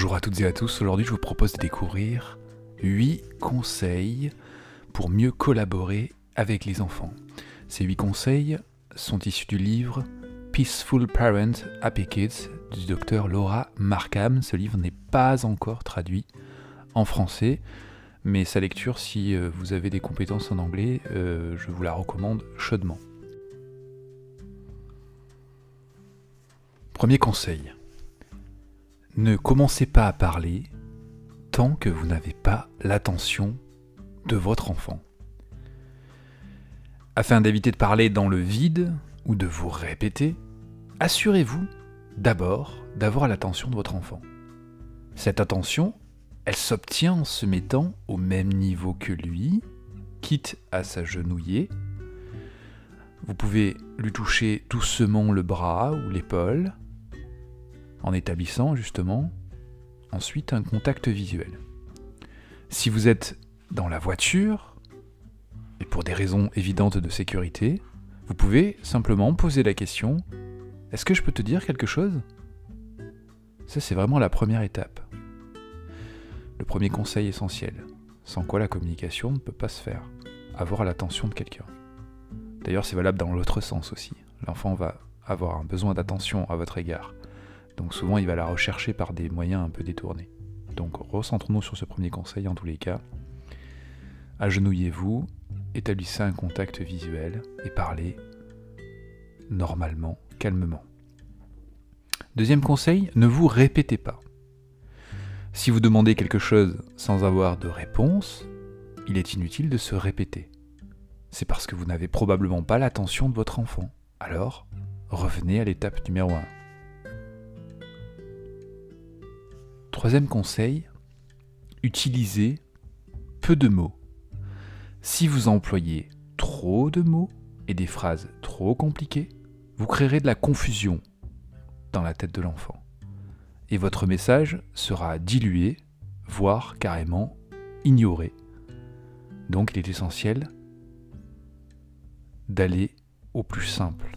Bonjour à toutes et à tous, aujourd'hui je vous propose de découvrir 8 conseils pour mieux collaborer avec les enfants. Ces 8 conseils sont issus du livre Peaceful Parent Happy Kids du docteur Laura Markham. Ce livre n'est pas encore traduit en français, mais sa lecture, si euh, vous avez des compétences en anglais, euh, je vous la recommande chaudement. Premier conseil. Ne commencez pas à parler tant que vous n'avez pas l'attention de votre enfant. Afin d'éviter de parler dans le vide ou de vous répéter, assurez-vous d'abord d'avoir l'attention de votre enfant. Cette attention, elle s'obtient en se mettant au même niveau que lui, quitte à s'agenouiller. Vous pouvez lui toucher doucement le bras ou l'épaule, en établissant justement ensuite un contact visuel. Si vous êtes dans la voiture, et pour des raisons évidentes de sécurité, vous pouvez simplement poser la question Est-ce que je peux te dire quelque chose? Ça, c'est vraiment la première étape. Le premier conseil essentiel, sans quoi la communication ne peut pas se faire. Avoir l'attention de quelqu'un. D'ailleurs, c'est valable dans l'autre sens aussi. L'enfant va avoir un besoin d'attention à votre égard. Donc souvent, il va la rechercher par des moyens un peu détournés. Donc recentrons-nous sur ce premier conseil en tous les cas. Agenouillez-vous, établissez un contact visuel et parlez normalement, calmement. Deuxième conseil, ne vous répétez pas. Si vous demandez quelque chose sans avoir de réponse, il est inutile de se répéter. C'est parce que vous n'avez probablement pas l'attention de votre enfant. Alors, revenez à l'étape numéro 1. Troisième conseil, utilisez peu de mots. Si vous employez trop de mots et des phrases trop compliquées, vous créerez de la confusion dans la tête de l'enfant. Et votre message sera dilué, voire carrément ignoré. Donc il est essentiel d'aller au plus simple.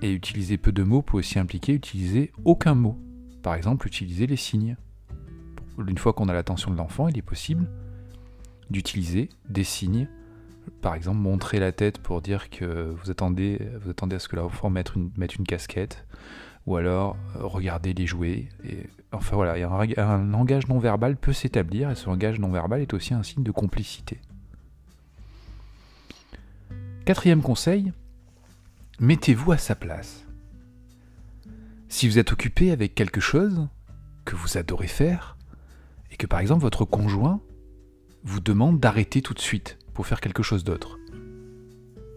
Et utiliser peu de mots peut aussi impliquer utiliser aucun mot. Par exemple, utiliser les signes. Une fois qu'on a l'attention de l'enfant, il est possible d'utiliser des signes. Par exemple, montrer la tête pour dire que vous attendez, vous attendez à ce que l'enfant mette une, casquette, ou alors euh, regarder les jouets. Et, enfin voilà, un, un langage non verbal peut s'établir, et ce langage non verbal est aussi un signe de complicité. Quatrième conseil, mettez-vous à sa place. Si vous êtes occupé avec quelque chose que vous adorez faire, et que par exemple votre conjoint vous demande d'arrêter tout de suite pour faire quelque chose d'autre,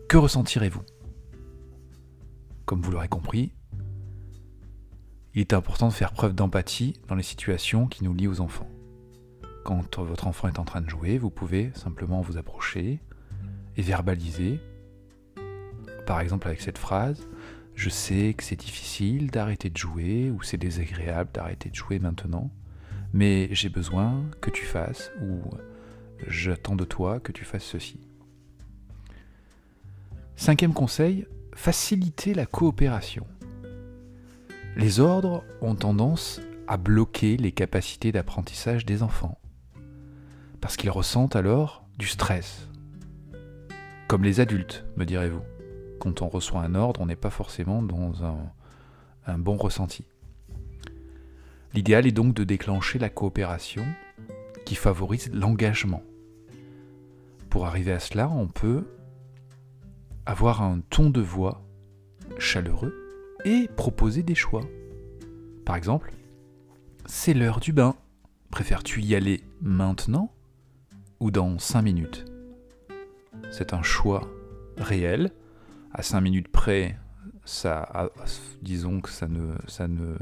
que ressentirez-vous? Comme vous l'aurez compris, il est important de faire preuve d'empathie dans les situations qui nous lient aux enfants. Quand votre enfant est en train de jouer, vous pouvez simplement vous approcher et verbaliser, par exemple avec cette phrase, je sais que c'est difficile d'arrêter de jouer ou c'est désagréable d'arrêter de jouer maintenant, mais j'ai besoin que tu fasses ou j'attends de toi que tu fasses ceci. Cinquième conseil, faciliter la coopération. Les ordres ont tendance à bloquer les capacités d'apprentissage des enfants, parce qu'ils ressentent alors du stress, comme les adultes, me direz-vous quand on reçoit un ordre, on n'est pas forcément dans un, bon ressenti. L'idéal est donc de déclencher la coopération qui favorise l'engagement. Pour arriver à cela, on peut avoir un ton de voix chaleureux et proposer des choix. Par exemple, c'est l'heure du bain. Préfères-tu y aller maintenant ou dans 5 minutes? C'est un choix réel à 5 minutes près, disons que ça ne,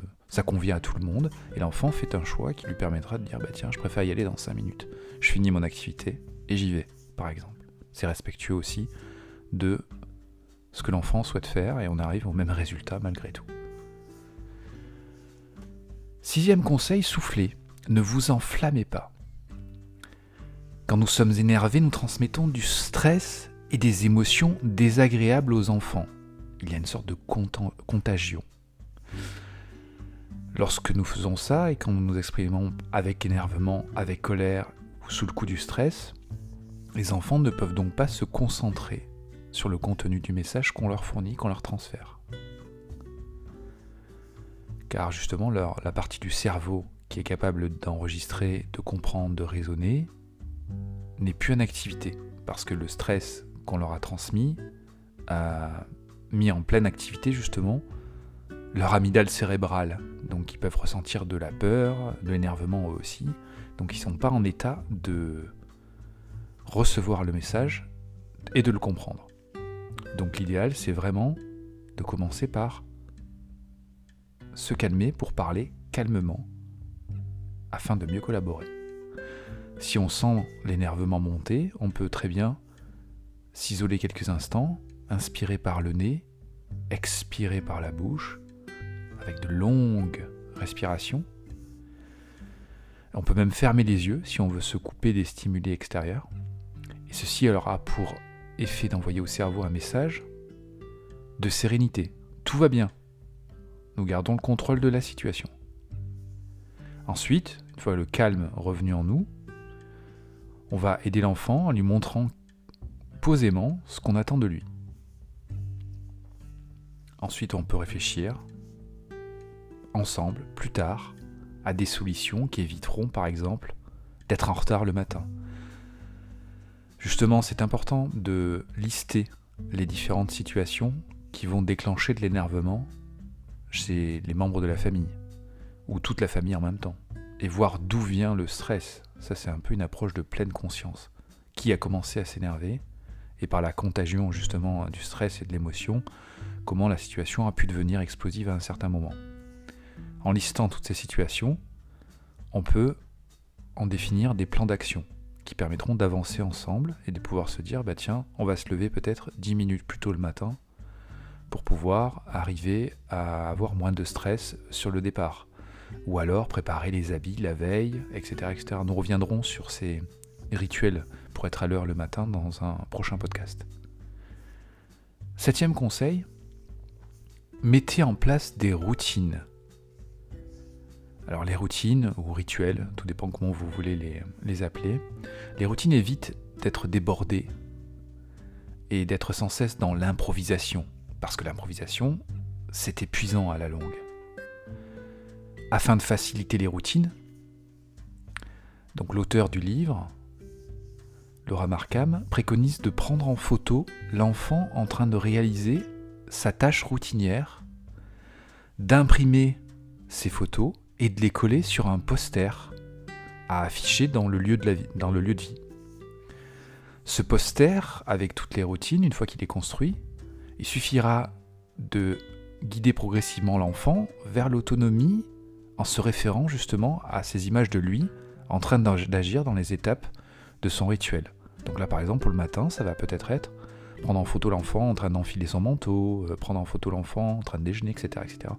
convient à tout le monde, et l'enfant fait un choix qui lui permettra de dire bah tiens, je préfère y aller dans 5 minutes. Je finis mon activité et j'y vais, par exemple. C'est respectueux aussi de ce que l'enfant souhaite faire et on arrive au même résultat malgré tout. Sixième conseil, soufflez. Ne vous enflammez pas. Quand nous sommes énervés, nous transmettons du stress et des émotions désagréables aux enfants. Il y a une sorte de contagion. Lorsque nous faisons ça et quand nous nous exprimons avec énervement, avec colère ou sous le coup du stress, les enfants ne peuvent donc pas se concentrer sur le contenu du message qu'on leur fournit, qu'on leur transfère. Car justement, la partie du cerveau qui est capable d'enregistrer, de comprendre, de raisonner, n'est plus en activité, parce que le stress qu'on leur a transmis a mis en pleine activité justement leur amygdale cérébrale. Donc ils peuvent ressentir de la peur, de l'énervement eux aussi. Donc ils ne sont pas en état de recevoir le message et de le comprendre. Donc l'idéal, c'est vraiment de commencer par se calmer pour parler calmement afin de mieux collaborer. Si on sent l'énervement monter, on peut très bien s'isoler quelques instants, inspirer par le nez, expirer par la bouche, avec de longues respirations. On peut même fermer les yeux si on veut se couper des stimuli extérieurs. Et ceci aura pour effet d'envoyer au cerveau un message de sérénité. Tout va bien. Nous gardons le contrôle de la situation. Ensuite, une fois le calme revenu en nous, on va aider l'enfant en lui montrant posément ce qu'on attend de lui. Ensuite, on peut réfléchir ensemble, plus tard, à des solutions qui éviteront, par exemple, d'être en retard le matin. Justement, c'est important de lister les différentes situations qui vont déclencher de l'énervement chez les membres de la famille, ou toute la famille en même temps, et voir d'où vient le stress. Ça, c'est un peu une approche de pleine conscience. Qui a commencé à s'énerver, et par la contagion justement du stress et de l'émotion, comment la situation a pu devenir explosive à un certain moment. En listant toutes ces situations, on peut en définir des plans d'action qui permettront d'avancer ensemble et de pouvoir se dire, bah tiens, on va se lever peut-être 10 minutes plus tôt le matin pour pouvoir arriver à avoir moins de stress sur le départ. Ou alors préparer les habits la veille, etc. etc. Nous reviendrons sur ces rituels pour être à l'heure le matin dans un prochain podcast. Septième conseil, mettez en place des routines. Alors les routines ou rituels, tout dépend comment vous voulez les, les appeler, les routines évitent d'être débordées et d'être sans cesse dans l'improvisation, parce que l'improvisation, c'est épuisant à la longue. Afin de faciliter les routines, donc l'auteur du livre, Laura Markham, préconise de prendre en photo l'enfant en train de réaliser sa tâche routinière, d'imprimer ses photos et de les coller sur un poster à afficher dans le lieu de, la vie, dans le lieu de vie. Ce poster, avec toutes les routines, une fois qu'il est construit, il suffira de guider progressivement l'enfant vers l'autonomie en se référant justement à ces images de lui en train d'agir dans les étapes de son rituel. Donc là par exemple pour le matin ça va peut-être être prendre en photo l'enfant en train d'enfiler son manteau, euh, prendre en photo l'enfant en train de déjeuner, etc. etc.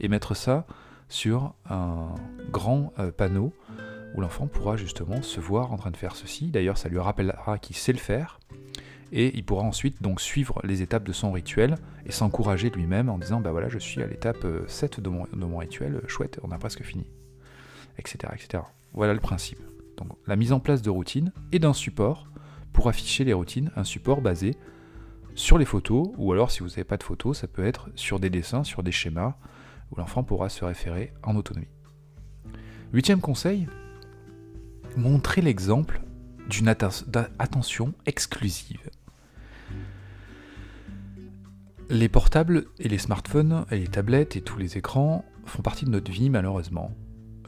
et mettre ça sur un grand euh, panneau où l'enfant pourra justement se voir en train de faire ceci. D'ailleurs ça lui rappellera qu'il sait le faire et il pourra ensuite donc suivre les étapes de son rituel et s'encourager lui-même en disant bah voilà je suis à l'étape 7 euh, de mon, rituel, chouette, on a presque fini, etc., etc. Voilà le principe. Donc la mise en place de routines et d'un support pour afficher les routines, un support basé sur les photos, ou alors si vous n'avez pas de photos, ça peut être sur des dessins, sur des schémas, où l'enfant pourra se référer en autonomie. Huitième conseil, montrer l'exemple d'une attention exclusive. Les portables et les smartphones et les tablettes et tous les écrans font partie de notre vie malheureusement.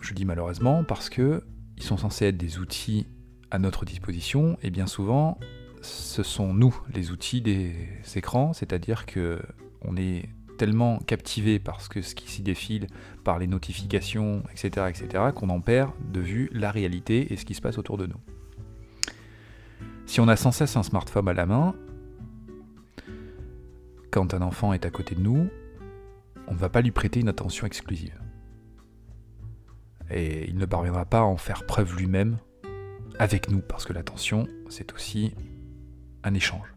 Je dis malheureusement parce que ils sont censés être des outils à notre disposition et bien souvent ce sont nous les outils des écrans, c'est-à-dire que on est tellement captivé par ce, ce qui s'y défile, par les notifications, etc., etc., qu'on en perd de vue la réalité et ce qui se passe autour de nous. Si on a sans cesse un smartphone à la main, quand un enfant est à côté de nous, on ne va pas lui prêter une attention exclusive. Et il ne parviendra pas à en faire preuve lui-même avec nous, parce que l'attention, c'est aussi un échange.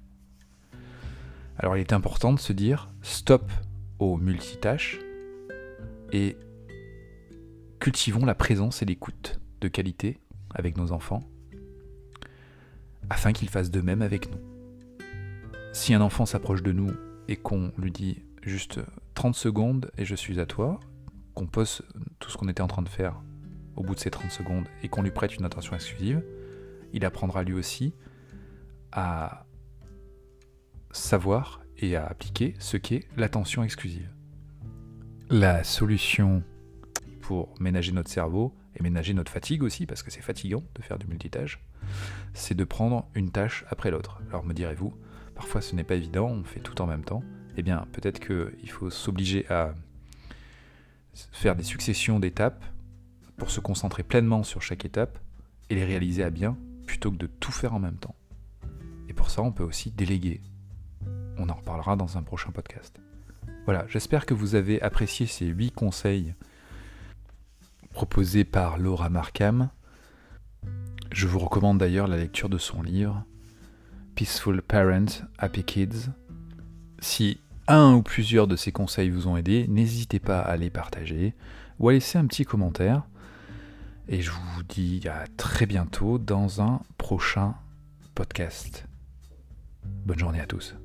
Alors il est important de se dire stop aux multitâches et cultivons la présence et l'écoute de qualité avec nos enfants, afin qu'ils fassent de même avec nous. Si un enfant s'approche de nous et qu'on lui dit juste 30 secondes et je suis à toi, qu'on pose tout ce qu'on était en train de faire au bout de ces 30 secondes et qu'on lui prête une attention exclusive, il apprendra lui aussi à savoir et à appliquer ce qu'est l'attention exclusive. La solution pour ménager notre cerveau et ménager notre fatigue aussi, parce que c'est fatigant de faire du multitâche, c'est de prendre une tâche après l'autre. Alors me direz-vous, parfois ce n'est pas évident, on fait tout en même temps. Eh bien, peut-être qu'il faut s'obliger à faire des successions d'étapes pour se concentrer pleinement sur chaque étape et les réaliser à bien, plutôt que de tout faire en même temps. Et pour ça, on peut aussi déléguer. On en reparlera dans un prochain podcast. Voilà, j'espère que vous avez apprécié ces 8 conseils proposés par Laura Markham. Je vous recommande d'ailleurs la lecture de son livre Peaceful Parent, Happy Kids. Si un ou plusieurs de ces conseils vous ont aidé, n'hésitez pas à les partager ou à laisser un petit commentaire. Et je vous dis à très bientôt dans un prochain podcast. Bonne journée à tous.